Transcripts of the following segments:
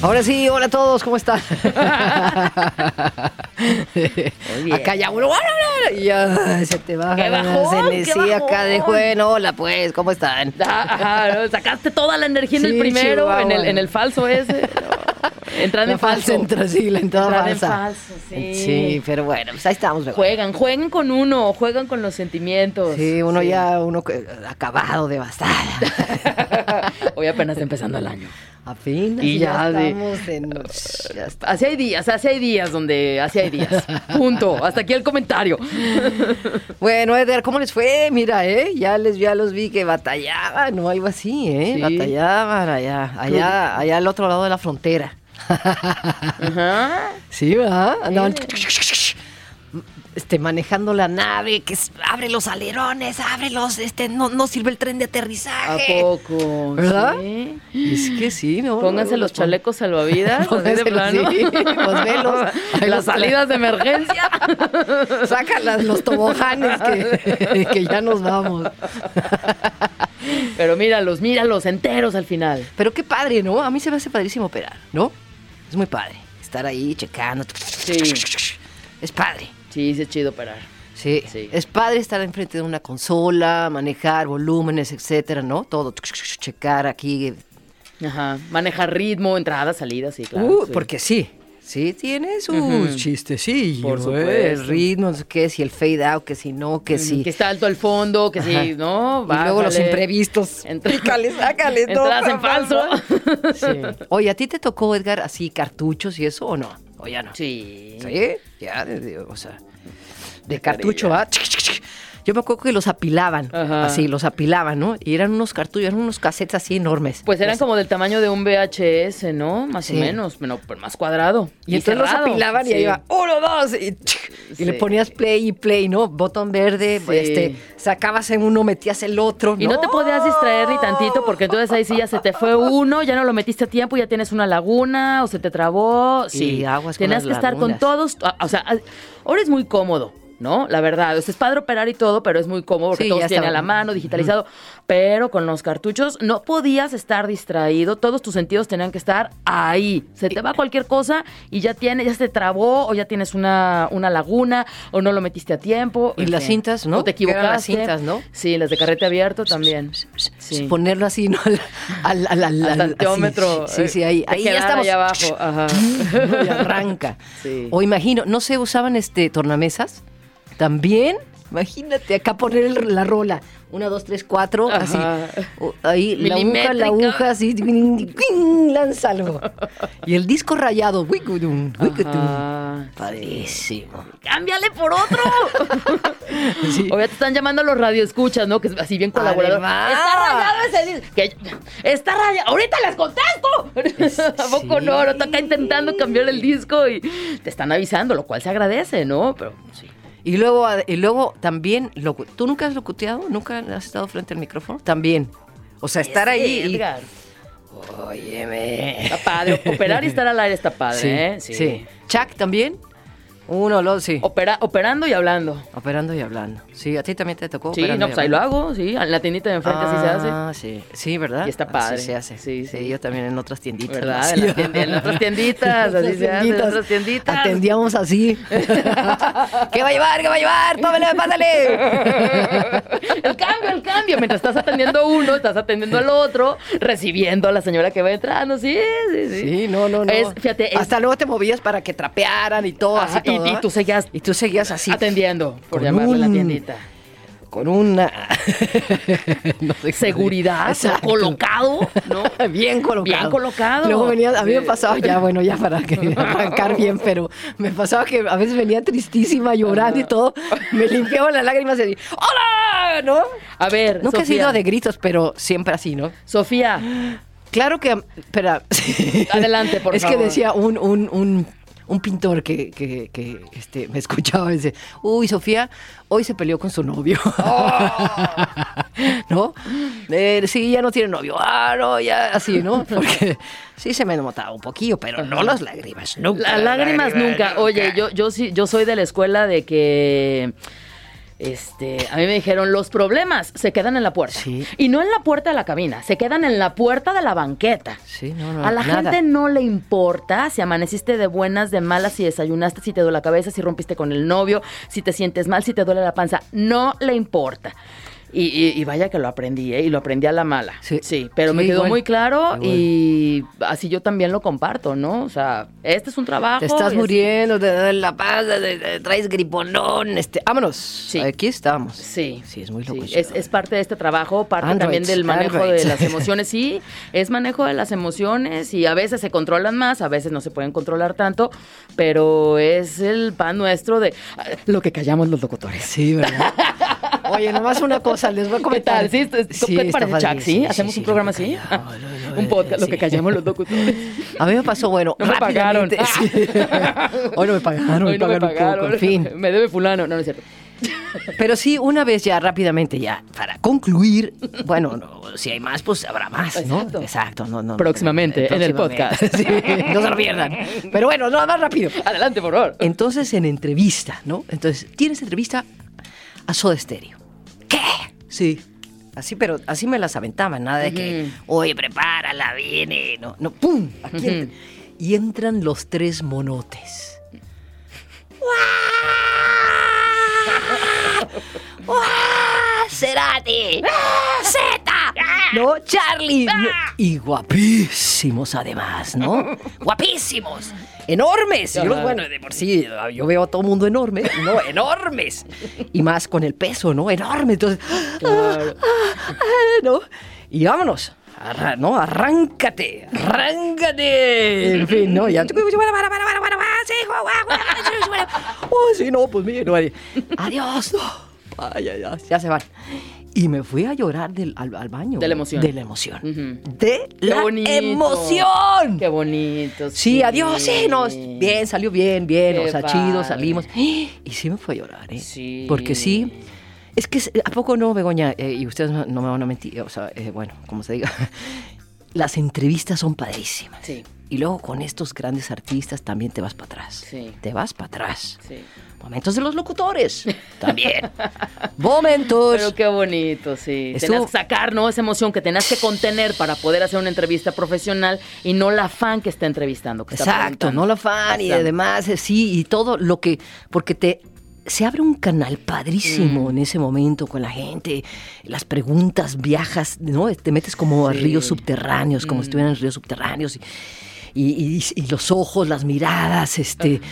Ahora sí, hola a todos, ¿cómo están? Acá ya uno, y ya se te baja ¡Qué bajón, qué energía acá de bueno, hola pues, ¿cómo están? Ah, sacaste toda la energía en Sí, el primero, en el, en el falso ese. La en falso. entra, sí, la entrada Entrada en falso, sí. Sí, pero bueno, pues ahí estamos. mejor. Juegan, jueguen con uno, juegan con los sentimientos. Sí, uno Sí. ya, uno acabado, devastado. Hoy apenas empezando el año. Apenas Y ya estamos en... ya. Así hay días, así hay días donde así hay días. Punto. Hasta aquí el comentario. Bueno, Edgar, ¿cómo les fue? Mira, ¿eh? Ya, les, ya los vi que batallaban, ¿no? Algo así, ¿eh? Sí. Batallaban allá, allá, allá al otro lado de la frontera. Ajá. Sí, ¿verdad? Andaban este, manejando la nave, que es- abre los alerones, ábrelos, este, no, no sirve el tren de ¿A aterrizaje. poco? ¿Verdad? Sí. Es que sí, ¿no? Pónganse No, los chalecos salvavidas. así de Pónganselos, plano. sí, pues velos. Los Las salidas de emergencia. Saca las- los toboganes que, que ya nos vamos. Pero míralos, míralos enteros al final. Pero qué padre, ¿no? A mí se me hace padrísimo operar, ¿no? Es muy padre. Estar ahí checando. Es padre. Sí, sí es chido operar. Sí. Sí. Es padre estar enfrente de una consola, manejar volúmenes, etcétera, ¿no? Todo. Checar aquí. Ajá. Manejar ritmo, entradas, salidas, sí, claro. Uh, sí. Porque sí. Sí, tiene sus Ujú. chistecillos. Por ¿eh? supuesto. El ritmo, no qué, si el fade out, que si no, que Ujú, si. Que está alto el fondo, que Ajá. ¿no? y luego los Bájale. imprevistos. Entra- Pícale, sácale, no, Entradas en falso. no. Sí. Oye, ¿a ti te tocó, Edgar, así cartuchos y eso o no? O ya no. Sí. Sí, ya, de- de- o sea, de Qué cartucho, ¿va? Yo me acuerdo que los apilaban, Ajá. así, los apilaban, ¿no? Y eran unos cartuchos, eran unos cassettes así enormes. Pues eran como del tamaño de un VHS, ¿no? Más Sí. o menos, pero, pero más cuadrado. Y, entonces los apilaban y ahí iba, uno, dos, y, y le ponías play y play, ¿no? Botón verde, este, sacabas en uno, metías el otro, Y no te podías distraer ni tantito porque entonces ahí sí ya se te fue uno, ya no lo metiste a tiempo, ya tienes una laguna o se te trabó. Sí, aguas con Tenías que estar con todos. O sea, ah, ahora es muy cómodo. ¿No? La verdad, o sea, es padre operar y todo, pero es muy cómodo porque Sí, todos ya tienen a la mano, digitalizado. Pero con los cartuchos no podías estar distraído, todos tus sentidos tenían que estar ahí. Se te va cualquier cosa y ya tiene, ya se te trabó, o ya tienes una, una laguna, o no lo metiste a tiempo. Y las fin. cintas, ¿no? O te equivocaste. las cintas, ¿no? Sí, las de carrete abierto también. Sí. Ponerlo así, ¿no? Al, al, tanteómetro. Sí, sí, ahí, Te ahí ya estamos. ahí abajo. Ajá. ¿no? Y arranca. Sí. O imagino, no sé, usaban este tornamesas. También, imagínate, acá poner el- la rola. Una, dos, tres, cuatro, así. Ajá. Ahí, la aguja, la aguja, así. Lánzalo. Y el disco rayado. wicudum. Ajá. Padrísimo. ¡Cámbiale por otro! Sí. O ya te están llamando los radioescuchas, ¿no? Que es así bien colaborador. Además. Está rayado ese disco. Que- Está rayado. ¡Ahorita les contesto! ¿A poco Sí. no? No está acá intentando cambiar el disco y te están avisando, lo cual se agradece, ¿no? Pero sí. Y luego, y luego también, locu- ¿tú nunca has locuteado? ¿Nunca has estado frente al micrófono? También. O sea, estar Sí, ahí. y- Edgar. Óyeme. Está padre. Operar y estar al aire está padre, Sí, ¿eh? sí. Chuck también. Uno, dos, sí. Opera- operando y hablando. Operando y hablando. Sí, a ti también te tocó Sí, no, pues ahí lo hago, sí. En la tiendita de enfrente así se hace. Ah, sí. Sí, ¿verdad? Y está Así padre. se hace. Sí, Sí, sí. yo también en otras tienditas. ¿Verdad? En, las en otras tienditas, así se hace, en otras tienditas. Atendíamos así. ¿Qué va a llevar? ¿Qué va a llevar? Tómale, pásale. El cambio, el cambio. Mientras estás atendiendo uno, estás atendiendo al otro, recibiendo a la señora que va entrando. Sí, sí, sí. Sí, no, no, no. Es- fíjate, es- Hasta luego te movías para que trapearan y todo, Ajá, así y- todo. Y tú seguías Y tú seguías así. atendiendo, por llamarle a la un- tiendita. Con una. no sé Seguridad. Exacto. colocado, ¿no? Bien colocado. Bien colocado. Luego venía, a mí me Sí. pasaba ya, bueno, ya para que arrancar bien, pero me pasaba que a veces venía tristísima, llorando y todo. Me limpiaba las lágrimas y decía, ¡Hola! ¿No? A ver, Nunca he Sofía. sido de gritos, pero siempre así, ¿no? Sofía, Claro que, espera. Adelante, por es favor. que decía un, un, un, un pintor que, que- que, este, me escuchaba y dice, uy, Sofía, hoy se peleó con su novio. ¿No? Eh, sí, ya no tiene novio. Ah, no, ya así, ¿no? Porque sí se me notaba un poquillo, pero no las lágrimas, nunca. Las lágrimas nunca. Oye, yo, yo sí, yo soy de la escuela de que. Este, a mí me dijeron, los problemas se quedan en la puerta. Sí. Y no en la puerta de la cabina, se quedan en la puerta de la banqueta. Sí, no, no, a la nada. gente no le importa si amaneciste de buenas, de malas, si desayunaste, si te duele la cabeza, si rompiste con el novio, si te sientes mal, si te duele la panza. No le importa. Y, y- y vaya que lo aprendí, ¿eh? Y lo aprendí a la mala. Sí. pero me Sí, quedó igual. muy claro Igual. y así yo también lo comparto, ¿no? O sea, este es un trabajo. Te estás muriendo, te da la paz, te- te traes griponón, este, vámonos. Aquí estamos. Sí. Sí, es muy loco. Sí, es, es parte de este trabajo, parte también del manejo de las emociones. Sí, es manejo de las emociones y a veces se controlan más, a veces no se pueden controlar tanto, pero es el pan nuestro de ah, lo que callamos los locutores. Sí, ¿verdad? Oye, nomás una cosa, les voy a ¿Qué comentar. tal? ¿Sí? ¿Qué Chuck? ¿Sí? ¿Hacemos sí, un programa así? un podcast, lo que callamos los locutores. A mí me pasó, bueno, No me pagaron. Hoy no me pagaron, Hoy no me pagaron un pagaron. poco, en fin. Me debe fulano. No, no es cierto. Pero sí, una vez ya, rápidamente ya, para concluir, bueno, no, si hay más, pues habrá más, ¿no? Exacto. Exacto, no, no. Próximamente, en el podcast. Sí, no se lo pierdan. Pero bueno, nada más rápido. Adelante, por favor. Entonces, en entrevista, ¿no? Entonces, tienes entrevista a Soda Stereo. ¿Qué? Sí. Así, pero así me las aventaban, nada de que, oye, prepárala, viene, no, no, ¡pum! Aquí entra- Y entran los tres monotes. ¡Cerati! ¡Zeta! ¿No? ¡Charlie! no, Y guapísimos además, ¿no? ¡Guapísimos! ¡Enormes! Yo, Ajá. bueno, de por sí, yo veo a todo mundo enorme, ¿no? ¡Enormes! Y más con el peso, ¿no? ¡Enorme! Entonces, Claro. ¿no? Y vámonos. Arra- ¿no? Arráncate, arráncate. En fin, ¿no? Ya. Oh, sí, no, pues mire, no, adiós. no. Ay, ay, ay, ya se van. Y me fui a llorar del, al, al baño. De la emoción. De la emoción. De Qué la bonito. emoción. Qué bonito. Sí, adiós, sí, no, bien, salió bien, bien, Qué o sea, chido, salimos. Y sí me fue a llorar, ¿eh? Sí. Porque sí, es que, ¿a poco no, Begoña? Eh, y ustedes no, no me van a mentir, o sea, eh, bueno, como se diga, las entrevistas son padrísimas. Sí. Y luego con estos grandes artistas también te vas para atrás. Sí. Te vas para atrás. Sí. Momentos de los locutores. También. Momentos. Pero qué bonito, sí. Estuvo- Tenías que sacar, ¿no? Esa emoción que tenías que contener para poder hacer una entrevista profesional y no la fan que está entrevistando. que Exacto, no la fan y además, eh, sí, y todo lo que, porque te, se abre un canal Mm. padrísimo en ese momento con la gente, las preguntas, viajas, ¿no? Te metes como a Sí. Mm. ríos subterráneos, como si estuvieran en ríos subterráneos, y, y- y- y los ojos, las miradas, este...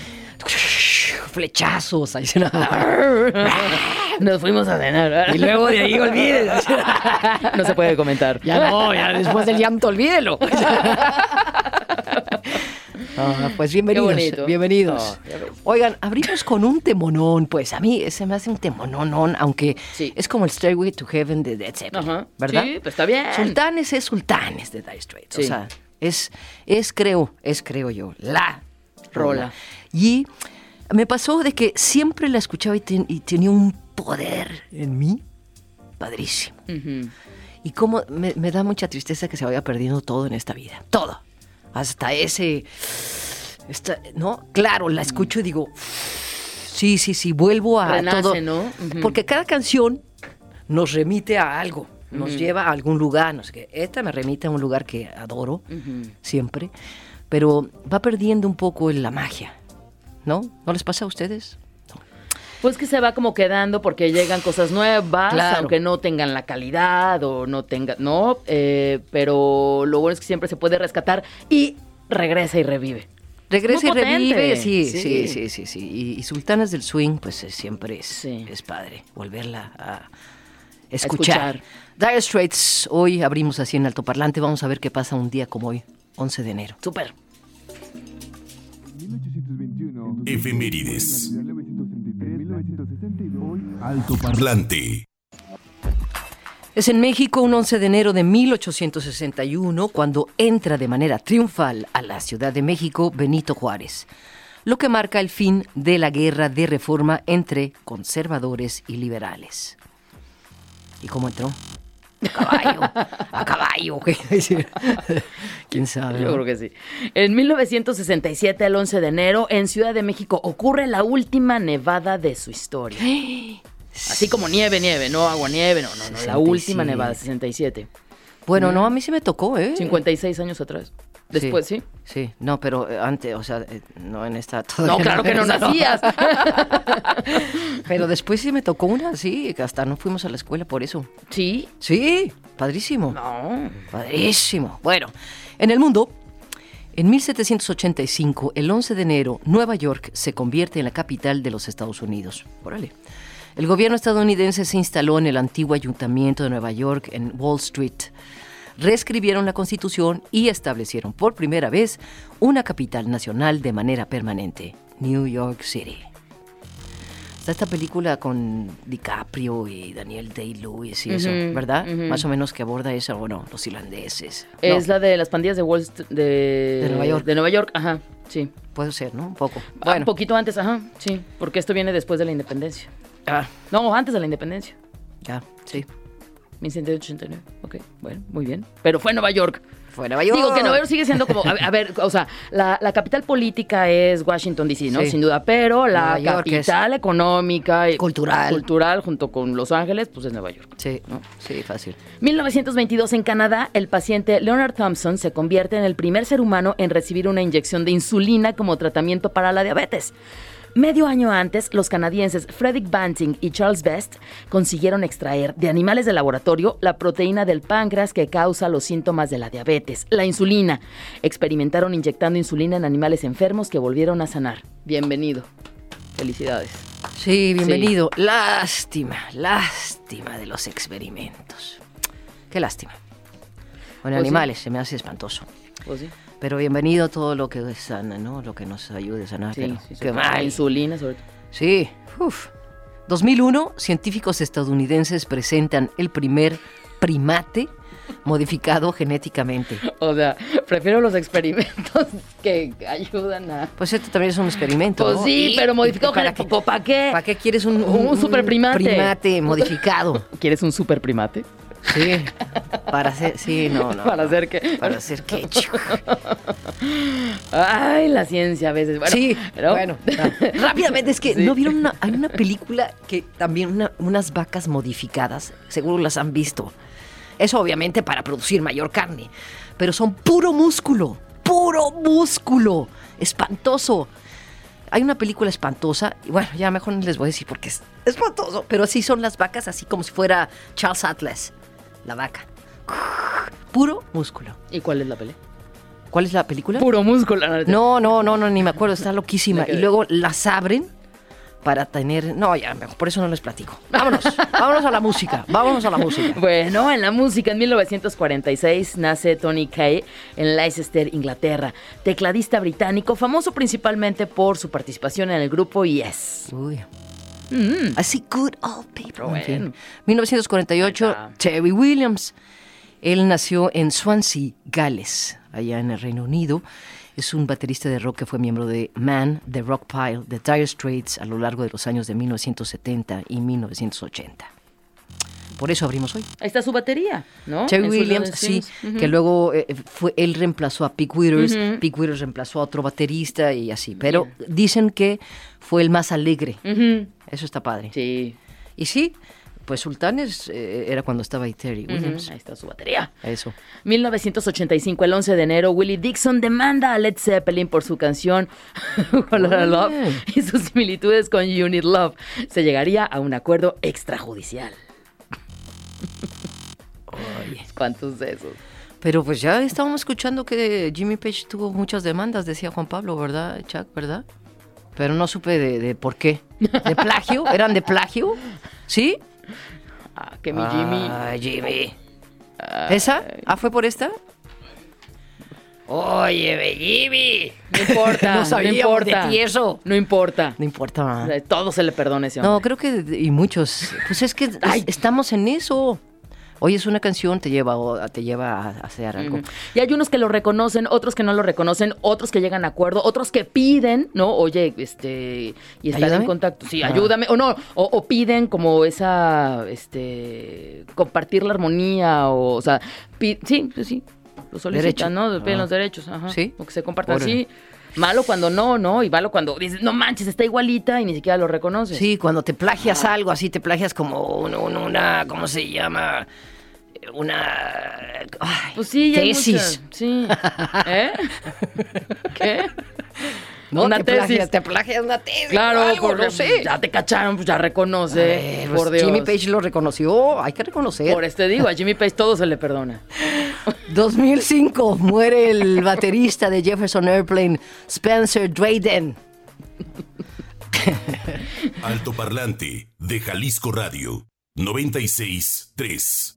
Flechazos, Nos fuimos a cenar. y luego de ahí olvídelo. no se puede comentar. Ya no, ya después del llanto, olvídelo. Ah, pues bienvenidos, bienvenidos. Oh. Oigan, abrimos con un temonón, pues a mí se me hace un temonón, aunque Sí. es como el Stairway to Heaven de Dead Zeppelin. ¿verdad? Sí, pues está bien. Sultanes es Sultanes de Dire Straits, o sea, es, es creo, es creo yo, la Rola. Y me pasó de que siempre la escuchaba y, ten- y tenía un poder en mí padrísimo. Y cómo me, me da mucha tristeza que se vaya perdiendo todo en esta vida. Todo. Hasta ese. esta- ¿No? Claro, la escucho y digo. Sí, sí, sí, vuelvo a Renace, todo. ¿no? Porque cada canción nos remite a algo, nos lleva a algún lugar. No sé qué. Esta me remite a un lugar que adoro siempre, pero va perdiendo un poco la magia. ¿No? ¿No les pasa a ustedes? Pues que se va como quedando porque llegan cosas nuevas, Claro. aunque no tengan la calidad o no tengan, no, eh, pero lo bueno es que siempre se puede rescatar y regresa y revive. Regresa y potente. revive, sí, Sí. sí, sí, sí, sí. Y, y Sultanas del Swing, pues eh, siempre es, Sí. es padre volverla a escuchar. escuchar. Dire Straits, hoy abrimos así en altoparlante, vamos a ver qué pasa un día como hoy, 11 de enero. 1821. Efemérides. Alto parlante. Es en México un 11 de enero de 1861 cuando entra de manera triunfal a la Ciudad de México Benito Juárez. lo que marca el fin de la guerra de reforma entre conservadores y liberales. ¿Y cómo entró? A caballo, a caballo. ¿Quién sabe? Yo creo que sí. En 1967, el 11 de enero, en Ciudad de México ocurre la última nevada de su historia. Así como nieve, nieve, no agua nieve, no, no, no, la última 67. nevada, 67. Bueno, no, a mí sí me tocó, ¿eh? 56 años atrás. Después, ¿sí? Sí, no, pero eh, antes, o sea, eh, no en esta... No, claro que no nacías. Pero después sí me tocó una, sí, que hasta no fuimos a la escuela por eso. ¿Sí? Sí, padrísimo. No. Padrísimo. Bueno, en el mundo, en 1785, el 11 de enero, Nueva York se convierte en la capital de los Estados Unidos. Órale. El gobierno estadounidense se instaló en el antiguo ayuntamiento de Nueva York en Wall Street. Reescribieron la constitución y establecieron por primera vez una capital nacional de manera permanente, New York City. Está esta película con DiCaprio y Daniel Day-Lewis y eso, Ujú, ¿verdad? ujú. Más o menos que aborda eso, o no, los irlandeses. Es No, la de las pandillas de Wall Street, de, De Nueva York. De Nueva York, ajá, sí. Puede ser, ¿no? Un poco. Bueno. Bueno, Un poquito antes, ajá, sí. Porque esto viene después de la independencia. ah, No, antes de la independencia. ya, sí. 1789. Ok, bueno, muy bien. Pero fue Nueva York. Fue Nueva York. Digo que Nueva York sigue siendo como, a, a ver, o sea, la, la capital política es Washington DC, ¿no? Sí. Sin duda, pero la Nueva York es- capital económica y Cultural. cultural junto con Los Ángeles, pues es Nueva York. Sí, sí, fácil. 1922 en Canadá, el paciente Leonard Thompson se convierte en el primer ser humano en recibir una inyección de insulina como tratamiento para la diabetes. Medio año antes, los canadienses Frederick Banting y Charles Best consiguieron extraer de animales de laboratorio la proteína del páncreas que causa los síntomas de la diabetes, la insulina. Experimentaron inyectando insulina en animales enfermos que volvieron a sanar. Bienvenido. Felicidades. Sí, bienvenido. Lástima, lástima de los experimentos. Qué lástima. Con Pues sí. animales se me hace espantoso. Pues sí. Pero bienvenido todo lo que sana, ¿no? Lo que nos ayude a sanar. Sí, pero sí, qué sobre todo La mal. insulina, sobre todo. Sí, uf. 2001, científicos estadounidenses presentan el primer primate modificado genéticamente. O sea, prefiero los experimentos que ayudan a. Pues esto también es un experimento. Pues ¿no? sí, pero modificado ¿para genético, ¿para qué? ¿Para qué quieres un, Un superprimate. primate modificado? ¿Quieres un super primate? Sí. Para hacer, sí, no, no. Para no. hacer qué. Para hacer ketchup. Ay, la ciencia a veces. Bueno, sí, pero- bueno. Rápidamente, es que Sí. no vieron una, hay una película que también una- unas vacas modificadas, seguro las han visto. Eso obviamente para producir mayor carne, pero son puro músculo, puro músculo, espantoso. Hay una película espantosa, y bueno, ya mejor no les voy a decir porque es espantoso, pero así son las vacas, así como si fuera Charles Atlas, la vaca. Puro músculo. ¿Y cuál es la pelea? ¿Cuál es la película? Puro músculo. No, No, no, no, ni me acuerdo, está loquísima. Y luego las abren para tener. No, ya, mejor, por eso no les platico. Vámonos, vámonos a la música, vámonos a la música. Bueno, en la música, en 1946 nace Tony Kaye en Leicester, Inglaterra, tecladista británico, famoso principalmente por su participación en el grupo Yes. Uy. Mm. Así, good old people. Bueno. En fin. 1948, Ahí está. Terry Williams. Él nació en Swansea, Gales, allá en el Reino Unido. Es un baterista de rock que fue miembro de Man, The Rock Pile, The Dire Straits a lo largo de los años de 1970 y 1980. Por eso abrimos hoy. Ahí está su batería, ¿no? Sus Williams, sí, que luego eh, fue, él reemplazó a Pete Withers. Pete Withers reemplazó a otro baterista y así. Pero dicen que fue el más alegre. Eso está padre. Sí. Y sí, pues Sultanes eh, era cuando estaba ahí Terry. Williams. Ahí está su batería. Eso. 1985, el 11 de enero, Willie Dixon demanda a Led Zeppelin por su canción Lotta Love y sus similitudes con Need Love. Se llegaría a un acuerdo extrajudicial. ¿Cuántos de esos? Pero pues ya estábamos escuchando que Jimmy Page tuvo muchas demandas, decía Juan Pablo, ¿verdad, Chuck? ¿Verdad? Pero no supe de, de por qué. ¿De plagio? ¿Eran de plagio? ¿Sí? Ah, que mi Jimmy. Ay, Jimmy. ¿Esa? ¿Ah, fue por esta? Oye, Jimmy. No importa, No no, sabíamos importa. de ti eso. No importa. No importa. Todo se le perdona a ese hombre. No, creo que y muchos. Pues es que Ay. estamos en eso. oyes una canción, te lleva, a- te lleva a hacer algo. Y hay unos que lo reconocen, otros que no lo reconocen, otros que llegan a acuerdo, otros que piden, ¿no? Oye, este, y están Ayúdame. en contacto. Sí, Ah. ayúdame. O no, o, o piden como esa, este, compartir la armonía, o, o sea, pi- sí, sí, sí, lo solicitan. ¿no? Piden Ah. los derechos, ajá. Sí. O que se compartan así. Malo cuando no, ¿no? Y malo cuando dices, no manches, está igualita y ni siquiera lo reconoces. Sí, cuando te plagias algo así, te plagias como un- un- una, ¿cómo se llama? Una ay, Pues sí, ya hay tesis. muchas. Sí. ¿Eh? ¿Qué? No, Una te tesis. Plagias, te plagias una tesis. Claro, algo, no sé. ya te cacharon, pues ya reconoce. Pues por Dios. Jimmy Page lo reconoció, hay que reconocer. Por este digo, a Jimmy Page todo se le perdona. 2005 muere el baterista de Jefferson Airplane, Spencer Drayden. Alto Parlante de Jalisco Radio 96.3.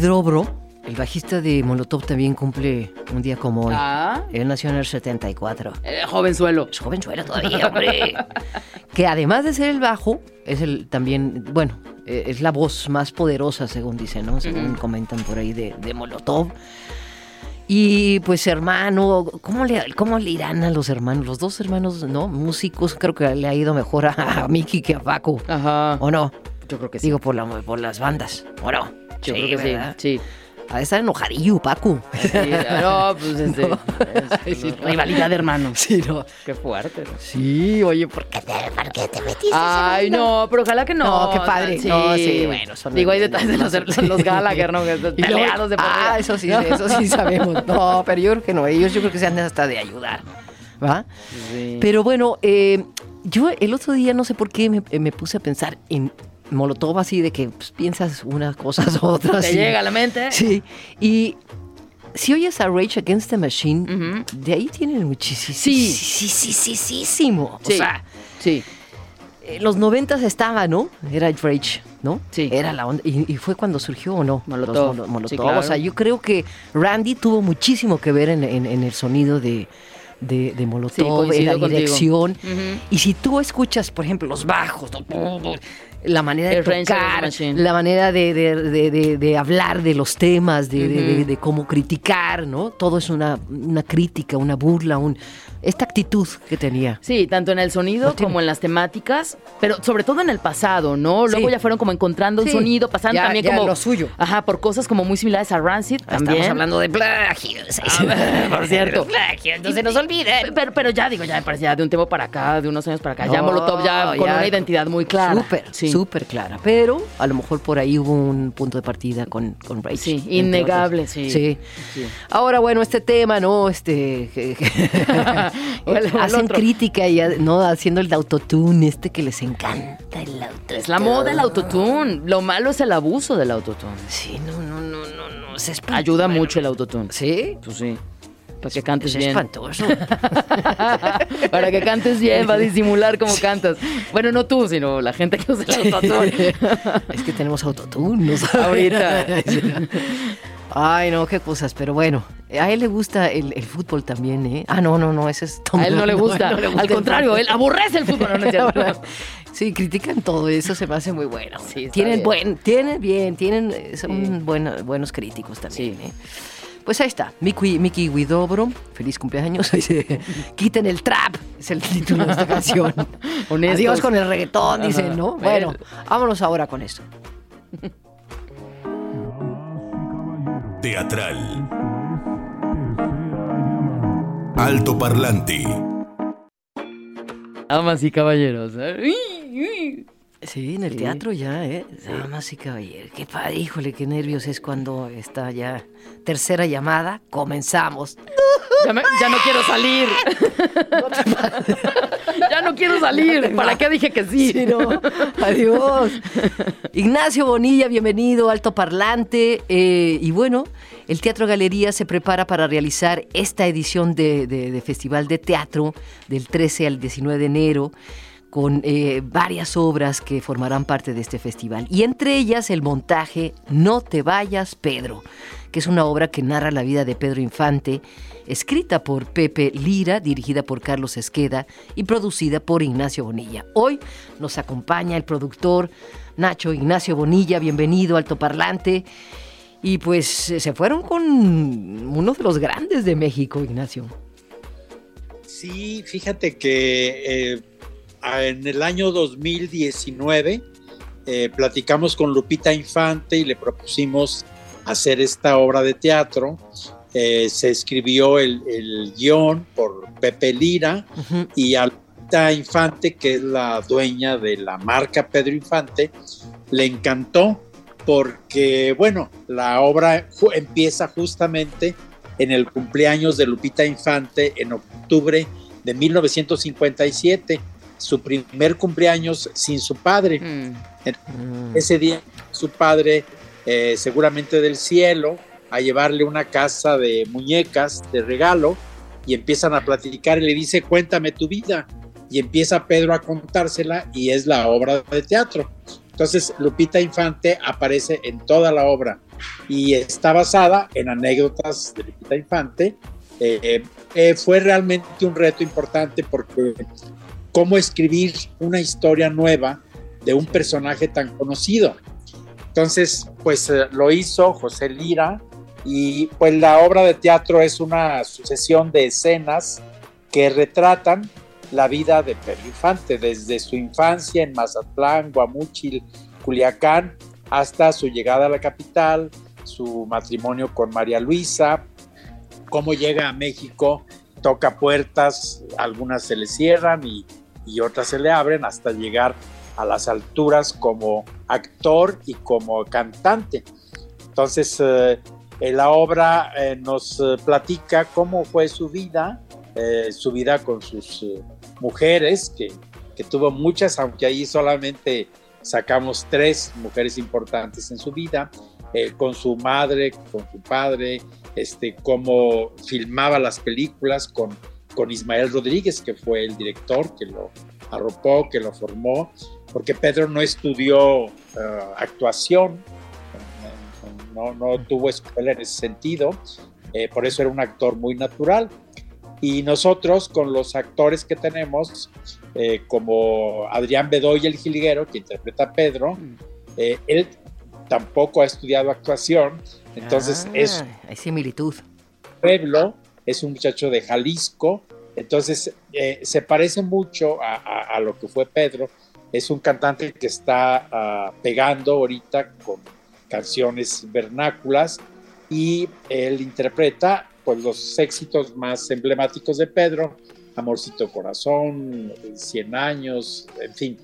Widrobro, el bajista de Molotov, también cumple un día como hoy. Ah. Él nació en el 74. Eh, jovenzuelo. Es jovenzuelo todavía, hombre. que además de ser el bajo, es el también, bueno, eh, es la voz más poderosa, según dicen, ¿no? Según comentan por ahí de, de Molotov. Y pues hermano, ¿cómo le, ¿cómo le irán a los hermanos? Los dos hermanos, ¿no? Músicos, creo que le ha ido mejor a, a Mickey que a Paco. Ajá. ¿O no? Yo creo que sí. Digo, por, la, por las bandas. ¿O no? Yo creo que ¿verdad? sí. Sí. Ha de estar enojadillo, Paco. Sí, No, pues este. es Sí, no. rivalidad de hermanos. Sí, no. Qué fuerte. ¿no? Sí, oye, ¿por qué te, por qué te metiste? Ay, no, pero ojalá que no. No, qué padre. Sí, No, sí, bueno, son- Digo, hay detalles de los, son los Gallagher, ¿no? Que están Peleados de por Ah, eso sí, eso sí sabemos. No, pero yo creo que no. Ellos yo creo que se han hasta de ayudar. ¿Va? Sí. Pero bueno, eh, yo el otro día no sé por qué me, me puse a pensar en Molotov así de que pues, piensas unas cosas otras. ¿Te y- llega a la mente? Sí. Y si oyes a Rage Against the Machine, de ahí tienen muchísimo. O Sí. sea, Sí. en los noventas estaba, ¿no? Era Rage, ¿no? Sí. Era la onda. Y, y fue cuando surgió, ¿o no? Molotov. Los Molotov. Sí, claro. O sea, yo creo que Randy tuvo muchísimo que ver en, en- en el sonido de, de, de Molotov, en la dirección. Y si tú escuchas, por ejemplo, los bajos, la manera de tocar, la manera de, de- de- hablar de los temas, de, cómo criticar, ¿no? Todo es una, una crítica, una burla, un, esta actitud que tenía. Sí, tanto en el sonido No tiene- como en las temáticas, pero sobre todo en el pasado, ¿no? Luego Sí. ya fueron como encontrando un Sí. sonido, pasando Ya- también ya como lo suyo. Ajá, por cosas como muy similares a Rancid también. Estamos hablando de plagios. Ah, por cierto. plagios, no se nos olvide. Pero, pero ya digo, ya me parece ya de un tiempo para acá, de unos años para acá, ya No, Molotov ya con ya- una identidad muy clara. Súper, sí. Súper clara. Pero a lo mejor por ahí hubo un punto de partida con, con Rage. Sí, innegable, sí. Sí. Sí. Ahora, bueno, este tema, ¿no? Este. que- O el- o el hacen crítica y ¿no? haciendo el autotune, este que les encanta el autotune. Es la moda el autotune. Lo malo es el abuso del autotune. Sí, no, no, no, no, no. Ayuda mucho el autotune. ¿Sí? Pues sí. Para que cantes Es bien. espantoso. Para que cantes bien, va a disimular cómo cantas. Bueno, no tú, sino la gente que usa el autotune. es que tenemos autotune, ¿no? Ahorita. Ay, no, qué cosas, pero bueno, a él le gusta el, el fútbol también, ¿eh? Ah, no, no, no, ese es Tom A él no le gusta. a él no le gusta Al contrario, él aborrece el fútbol. No. Sí, critican todo, eso se me hace muy bueno. Sí, tienen bien. buen, tienen bien, tienen, son Sí. buena- buenos críticos también. Sí. ¿eh? Pues ahí está, Mickey, Mickey Widobro, feliz cumpleaños. Dice, Quiten el trap, es el título de esta canción. Honestos. Adiós con el reggaetón, dicen, ¿no? Bueno, vámonos ahora con esto. Teatral. Alto Parlante. Damas y caballeros. Sí, en el Sí. teatro ya, ¿eh? Damas y caballeros. Qué padre, híjole, qué nervios es cuando está ya tercera llamada. Comenzamos. Ya, no quiero salir. ya no quiero salir. ¿Para qué dije que sí? Adiós. Ignacio Bonilla, bienvenido, alto parlante. Eh, y bueno, el Teatro Galería se prepara para realizar esta edición de, Festival de Teatro del 13 al 19 de enero con eh, varias obras que formarán parte de este festival. Y entre ellas el montaje No te vayas, Pedro, que es una obra que narra la vida de Pedro Infante, escrita por Pepe Lira, dirigida por Carlos Esqueda y producida por Ignacio Bonilla. Hoy nos acompaña el productor Nacho Ignacio Bonilla, bienvenido, altoparlante. Y pues se fueron con uno de los grandes de México, Ignacio. Sí, fíjate que eh, en el año 2019 eh, platicamos con Lupita Infante y le propusimos hacer esta obra de teatro. Eh, se escribió el, guion por Pepe Lira y a Lupita Infante, que es la dueña de la marca Pedro Infante, le encantó porque, bueno, la obra empieza justamente en el cumpleaños de Lupita Infante en octubre de 1957 su primer cumpleaños sin su padre. Mm. Mm. Ese día su padre, eh, seguramente del cielo, a llevarle una casa de muñecas de regalo y empiezan a platicar y le dice, cuéntame tu vida. Y empieza Pedro a contársela y es la obra de teatro. Entonces Lupita Infante aparece en toda la obra y está basada en anécdotas de Lupita Infante. Eh, eh, fue realmente un reto importante porque cómo escribir una historia nueva de un personaje tan conocido. Entonces, pues eh, lo hizo José Lira y pues la obra de teatro es una sucesión de escenas que retratan la vida de Pedro Infante, desde su infancia en Mazatlán, Guamúchil, Culiacán, hasta su llegada a la capital, su matrimonio con María Luisa, cómo llega a México, toca puertas, algunas se le cierran y y otras se le abren hasta llegar a las alturas como actor y como cantante. Entonces, eh, la obra eh, nos eh, platica cómo fue su vida, su vida con sus mujeres, que, que, tuvo muchas, aunque ahí solamente sacamos tres mujeres importantes en su vida, con su madre, con su padre, este, cómo filmaba las películas con con Ismael Rodríguez, que fue el director que lo arropó, que lo formó, porque Pedro no estudió eh, actuación, no, no, tuvo escuela en ese sentido, eh, por eso era un actor muy natural. Y nosotros, con los actores que tenemos, eh, como Adrián Bedoy, el jilguero, que interpreta a Pedro, mm. él tampoco ha estudiado actuación, entonces ah, es... Hay similitud. Pueblo, es un muchacho de Jalisco, entonces eh, se parece mucho a, lo que fue Pedro. Es un cantante que está ah, pegando ahorita con canciones vernáculas y él interpreta pues, los éxitos más emblemáticos de Pedro, Amorcito Corazón, Cien Años, en fin.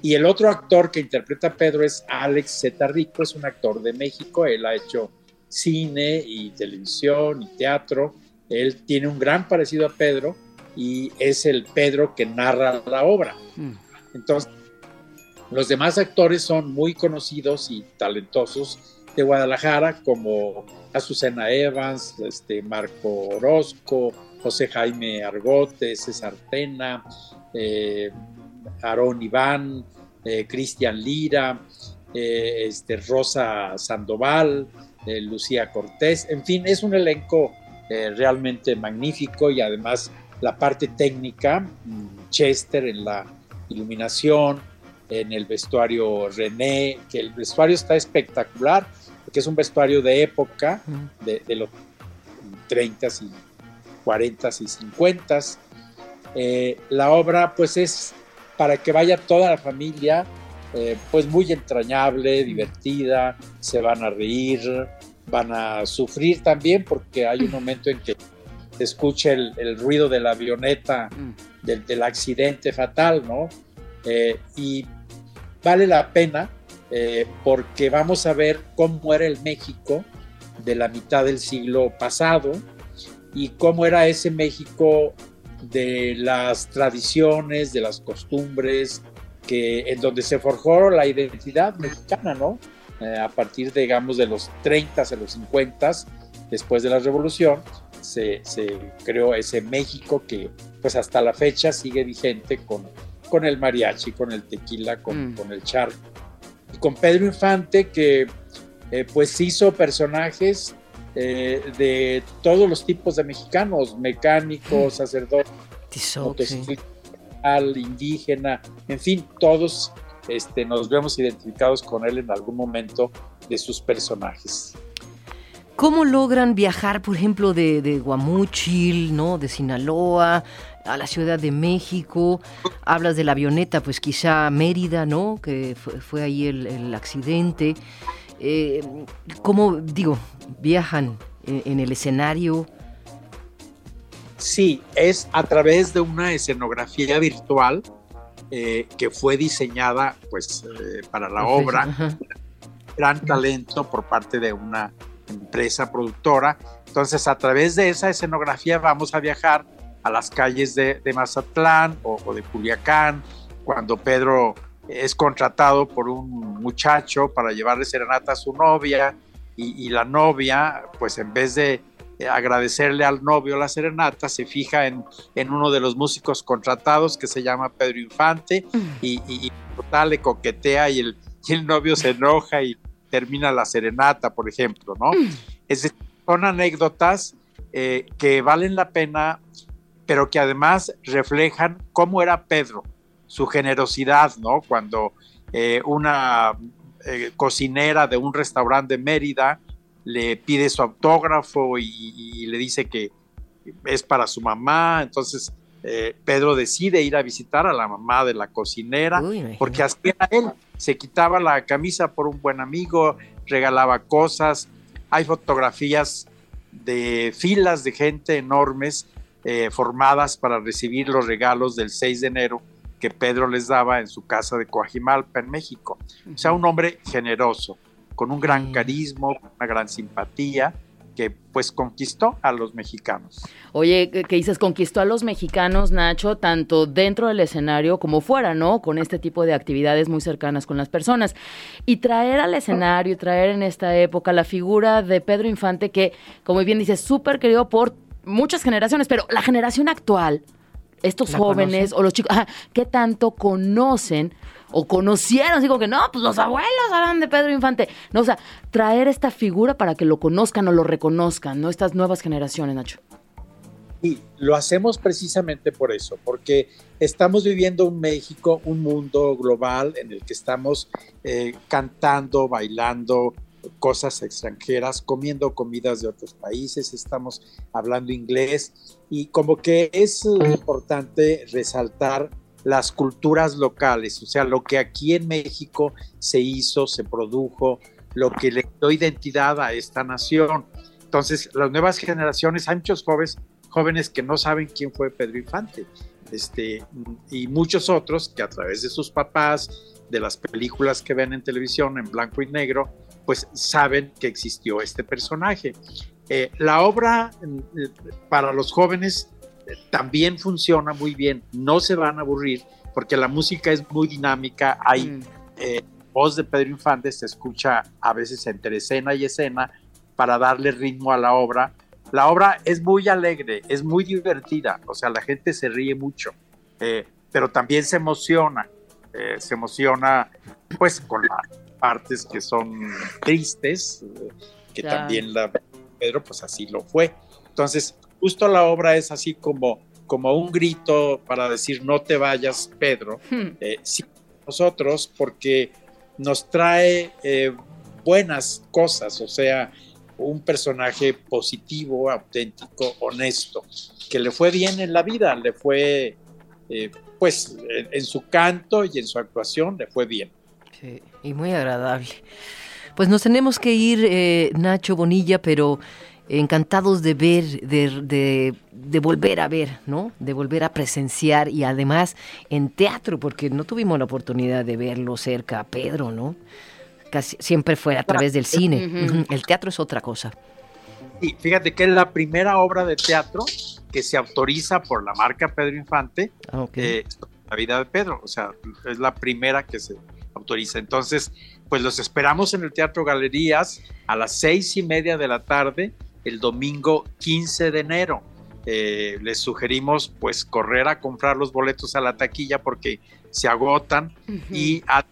Y el otro actor que interpreta Pedro es Alex Zeta Rico, es un actor de México, él ha hecho cine y televisión y teatro él tiene un gran parecido a Pedro y es el Pedro que narra la obra. Mm. Entonces, los demás actores son muy conocidos y talentosos de Guadalajara, como Azucena Evans, este, Marco Orozco, José Jaime Argote, César Tena, eh, Aarón Iván, eh, Cristian Lira, eh, este, Rosa Sandoval, Lucía Cortés, en fin, es un elenco eh, realmente magnífico y además la parte técnica, mm, Chester en la iluminación, en el vestuario René, que el vestuario está espectacular, porque es un vestuario de época, de, los 30 y 40 y 50 eh, la obra pues es para que vaya toda la familia, eh, pues muy entrañable, divertida, se van a reír, van a sufrir también porque hay un momento en que se escucha el, ruido de la avioneta mm. del, accidente fatal, ¿no? Eh, y vale la pena eh, porque vamos a ver cómo era el México de la mitad del siglo pasado y cómo era ese México de las tradiciones, de las costumbres, que en donde se forjó la identidad mexicana, ¿no? Eh, a partir, digamos, de los 30 a los 50, después de la revolución, se, creó ese México que pues hasta la fecha sigue vigente con, con el mariachi, con el tequila, con, mm. con el charco. Y con Pedro Infante que eh, pues hizo personajes eh, de todos los tipos de mexicanos, mecánicos, sacerdotes, al indígena, en fin, todos este, nos vemos identificados con él en algún momento de sus personajes. ¿Cómo logran viajar, por ejemplo, de, de Guamúchil, ¿no? de Sinaloa, a la Ciudad de México? Hablas de la avioneta, pues quizá Mérida, ¿no? Que fue, ahí el, accidente. Eh, ¿Cómo, digo, viajan en, el escenario? Sí, es a través de una escenografía virtual eh, que fue diseñada pues eh, para la obra. Gran talento por parte de una empresa productora. Entonces, a través de esa escenografía vamos a viajar a las calles de, Mazatlán o, de Culiacán, cuando Pedro es contratado por un muchacho para llevarle serenata a su novia y, la novia, pues en vez de agradecerle al novio la serenata, se fija en, en, uno de los músicos contratados que se llama Pedro Infante y, y, le coquetea y el, el novio se enoja y termina la serenata, por ejemplo, ¿no? Es son anécdotas eh, que valen la pena, pero que además reflejan cómo era Pedro, su generosidad, ¿no? Cuando eh, una eh, cocinera de un restaurante de Mérida le pide su autógrafo y, le dice que es para su mamá, entonces Pedro decide ir a visitar a la mamá de la cocinera, porque así era él, se quitaba la camisa por un buen amigo, regalaba cosas, hay fotografías de filas de gente enormes eh, formadas para recibir los regalos del 6 de enero que Pedro les daba en su casa de Coajimalpa, en México. O sea, un hombre generoso, con un gran carisma, una gran simpatía, que pues conquistó a los mexicanos. Oye, ¿qué dices? Conquistó a los mexicanos, Nacho, tanto dentro del escenario como fuera, ¿no? Con este tipo de actividades muy cercanas con las personas. Y traer al escenario, traer en esta época la figura de Pedro Infante, que, como bien dices, súper querido por muchas generaciones, pero la generación actual, estos jóvenes o los chicos, ¿qué tanto conocen o conocieron? Digo que no, pues los abuelos hablan de Pedro Infante. No, o sea, traer esta figura para que lo conozcan o lo reconozcan, ¿no? Estas nuevas generaciones, Nacho. Y lo hacemos precisamente por eso, porque estamos viviendo un México, un mundo global en el que estamos eh, cantando, bailando, cosas extranjeras, comiendo comidas de otros países, estamos hablando inglés y como que es importante resaltar las culturas locales, o sea, lo que aquí en México se hizo, se produjo, lo que le dio identidad a esta nación. Entonces, las nuevas generaciones, hay muchos jóvenes, jóvenes que no saben quién fue Pedro Infante, este, y muchos otros que a través de sus papás, de las películas que ven en televisión en blanco y negro, pues saben que existió este personaje. Eh, la obra eh, para los jóvenes también funciona muy bien, no se van a aburrir porque la música es muy dinámica, hay mm. voz de Pedro Infante, se escucha a veces entre escena y escena para darle ritmo a la obra. La obra es muy alegre, es muy divertida, o sea, la gente se ríe mucho, pero también se emociona, se emociona pues con la partes que son tristes, que también la Pedro, pues así lo fue. Entonces, justo la obra es así como, como un grito para decir, no te vayas, Pedro, hmm. eh, sí, nosotros, porque nos trae eh, buenas cosas, o sea, un personaje positivo, auténtico, honesto, que le fue bien en la vida, le fue, eh, pues, en, su canto y en su actuación, le fue bien y muy agradable. Pues nos tenemos que ir, eh, Nacho Bonilla, pero encantados de ver, de, de, volver a ver, ¿no? De volver a presenciar y además en teatro, porque no tuvimos la oportunidad de verlo cerca a Pedro, ¿no? Casi siempre fue a través del cine. El teatro es otra cosa. Sí, fíjate que es la primera obra de teatro que se autoriza por la marca Pedro Infante, Ah, ok. eh, la vida de Pedro, o sea, es la primera que se autoriza. Entonces, pues los esperamos en el Teatro Galerías a las seis y media de la tarde, el domingo 15 de enero. Eh, les sugerimos pues correr a comprar los boletos a la taquilla porque se agotan y a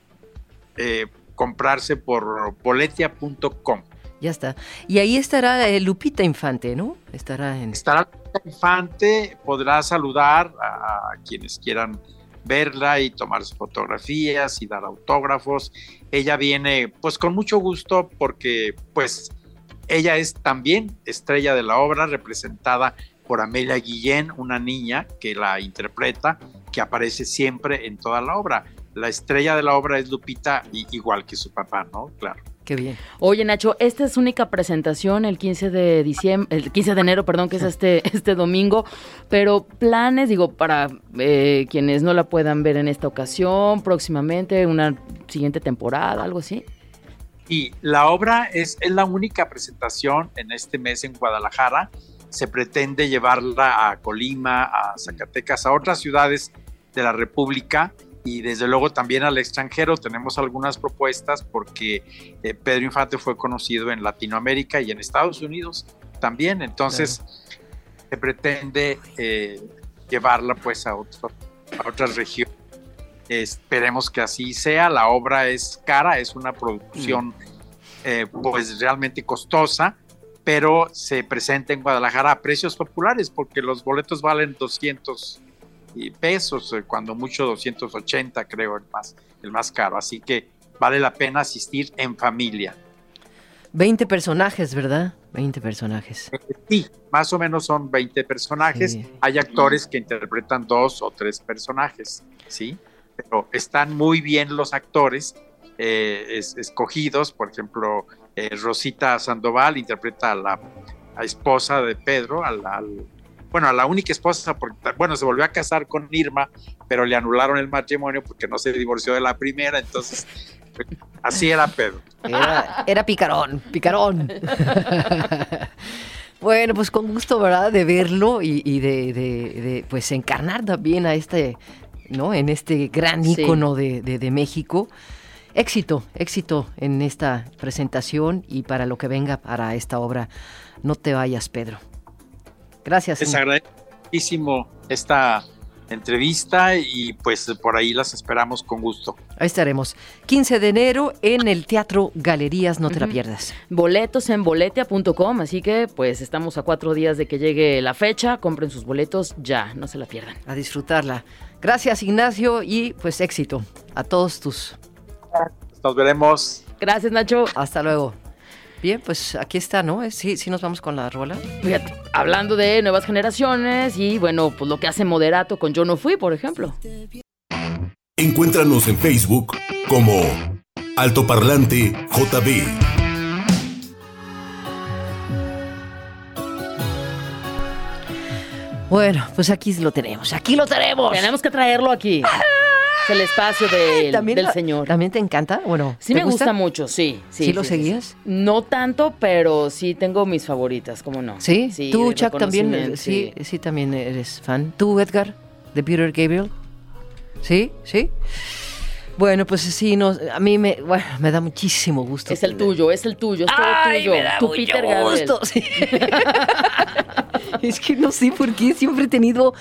eh, comprarse por boletia.com. Ya está. Y ahí estará eh, Lupita Infante, ¿no? Estará en... Estará Infante, podrá saludar a quienes quieran verla y tomarse fotografías y dar autógrafos. Ella viene pues con mucho gusto porque pues ella es también estrella de la obra representada por Amelia Guillén, una niña que la interpreta, que aparece siempre en toda la obra. La estrella de la obra es Lupita, y- igual que su papá, ¿no? Claro. Qué bien. Oye, Nacho, esta es su única presentación el 15 de diciembre, el 15 de enero, perdón, que es este, este domingo, pero planes, digo, para eh, quienes no la puedan ver en esta ocasión, próximamente, una siguiente temporada, algo así. Y la obra es, es la única presentación en este mes en Guadalajara. Se pretende llevarla a Colima, a Zacatecas, a otras ciudades de la República y desde luego también al extranjero. Tenemos algunas propuestas porque eh, Pedro Infante fue conocido en Latinoamérica y en Estados Unidos también. Entonces se pretende eh, llevarla pues a, otro- a otras regiones. Esperemos que así sea. La obra es cara, es una producción eh, pues realmente costosa, pero se presenta en Guadalajara a precios populares porque los boletos valen 200 y pesos, eh, cuando mucho 280 creo el más, el más caro. Así que vale la pena asistir en familia. 20 personajes, ¿verdad? 20 personajes. Sí, más o menos son 20 personajes. Sí. Hay actores que interpretan dos o tres personajes, ¿sí? Pero están muy bien los actores eh, es- escogidos. Por ejemplo, eh, Rosita Sandoval interpreta a la a esposa de Pedro, al, al- bueno, a la única esposa, porque, bueno, se volvió a casar con Irma, pero le anularon el matrimonio porque no se divorció de la primera, entonces así era Pedro. Era, picarón, picarón. bueno, pues con gusto, ¿verdad? De verlo y, de- de, pues encarnar también a este, ¿no? En este gran Sí. ícono de, de- de México. Éxito, éxito en esta presentación y para lo que venga para esta obra. No te vayas, Pedro. Gracias. Les agradezco muchísimo esta entrevista y pues por ahí las esperamos con gusto. Ahí estaremos. 15 de enero en el Teatro Galerías, no te la pierdas. Boletos en boletia.com, así que pues estamos a cuatro días de que llegue la fecha, compren sus boletos ya, no se la pierdan. A disfrutarla. Gracias, Ignacio, y pues éxito a todos tus Nos veremos. Gracias, Nacho. Hasta luego. Bien, pues aquí está, ¿no? Eh, Sí, sí nos vamos con la rola. Fíjate, hablando de nuevas generaciones y bueno, pues lo que hace Moderato con Yo No Fui, por ejemplo. Encuéntranos en Facebook como Altoparlante JB. Bueno, pues aquí lo tenemos. Aquí lo tenemos. Tenemos que traerlo aquí. Es el espacio del, ¿También del señor. ¿También te encanta? Bueno, Sí ¿te me gusta? mucho, sí. ¿Sí, ¿Sí lo seguías? No tanto, pero sí tengo mis favoritas, ¿cómo no? Sí, tú, de Chuck, también, eh, sí, sí, también eres fan. ¿Tú, Edgar, de Peter Gabriel? ¿Sí? ¿Sí? Bueno, pues sí, no, a mí me, bueno, me da muchísimo gusto. Es el tuyo, es el tuyo, es todo Ay, tuyo. me da Tu mucho Peter gusto. sí. es que no sé por qué siempre he tenido,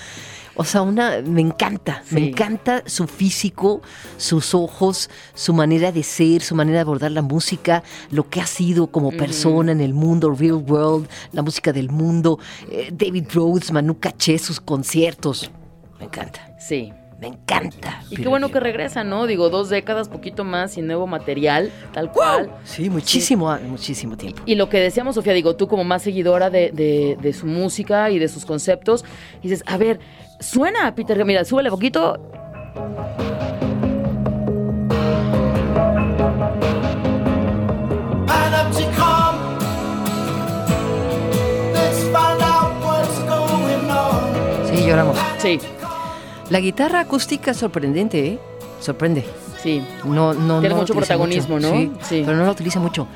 o sea, una, me encanta, me encanta su físico, sus ojos, su manera de ser, su manera de abordar la música, lo que ha sido como persona en el mundo, real world, la música del mundo, eh, David Rhodes, Manu Caché, sus conciertos, me encanta, Sí. Me encanta. Y qué bueno que regresa, ¿no? Digo, dos décadas, poquito más, sin nuevo material, tal cual. Sí, muchísimo, muchísimo tiempo. Y lo que decíamos, Sofía, digo, tú como más seguidora de, de- de su música y de sus conceptos, dices, a ver, suena Peter, mira, súbele poquito. Sí, lloramos. Sí, La guitarra acústica sorprendente, ¿eh? Sorprende. sí. No, no, Tiene no mucho protagonismo, mucho. ¿no? Sí, Sí. pero no la utiliza mucho.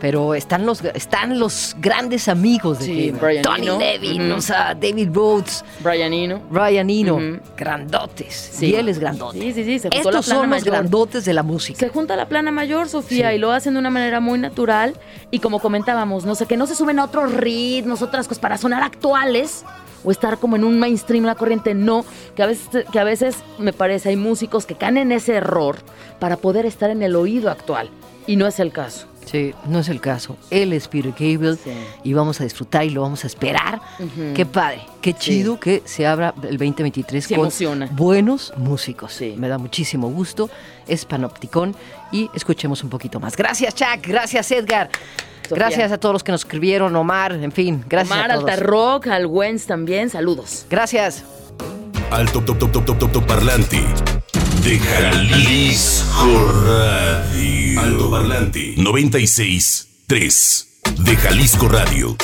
Pero están los, están los grandes amigos de Sí. Brian Tony Eno. Levin, Ujú. o sea, David Rhodes, Brian Eno. Ryan Eno, grandotes. Sí. Y él es grandote. Sí, sí, sí, se juntó la Estos plana son los mayor. grandotes de la música. Se junta la plana mayor, Sofía, y lo hacen de una manera muy natural. Y como comentábamos, no sé, que no se suben a otros ritmos, otras cosas para sonar actuales o estar como en un mainstream, una corriente. No, que a veces, que a veces me parece hay músicos que caen en ese error para poder estar en el oído actual. Y no es el caso. Sí, no es el caso. Él es Peter Gabriel Sí. y vamos a disfrutar y lo vamos a esperar. Ujú. Qué padre, qué chido que se abra el 2023 Sí, con emociona. buenos músicos. Sí. Me da muchísimo gusto. Es Panopticón y escuchemos un poquito más. Gracias, Chuck. Gracias, Edgar. Sofía. Gracias a todos los que nos escribieron, Omar, en fin, gracias Omar, a todos. Alta Rock, al Wens también, saludos. Gracias. Alto top top top top top top parlante de Jalisco Radio. Alto parlante 96 3 de Jalisco Radio.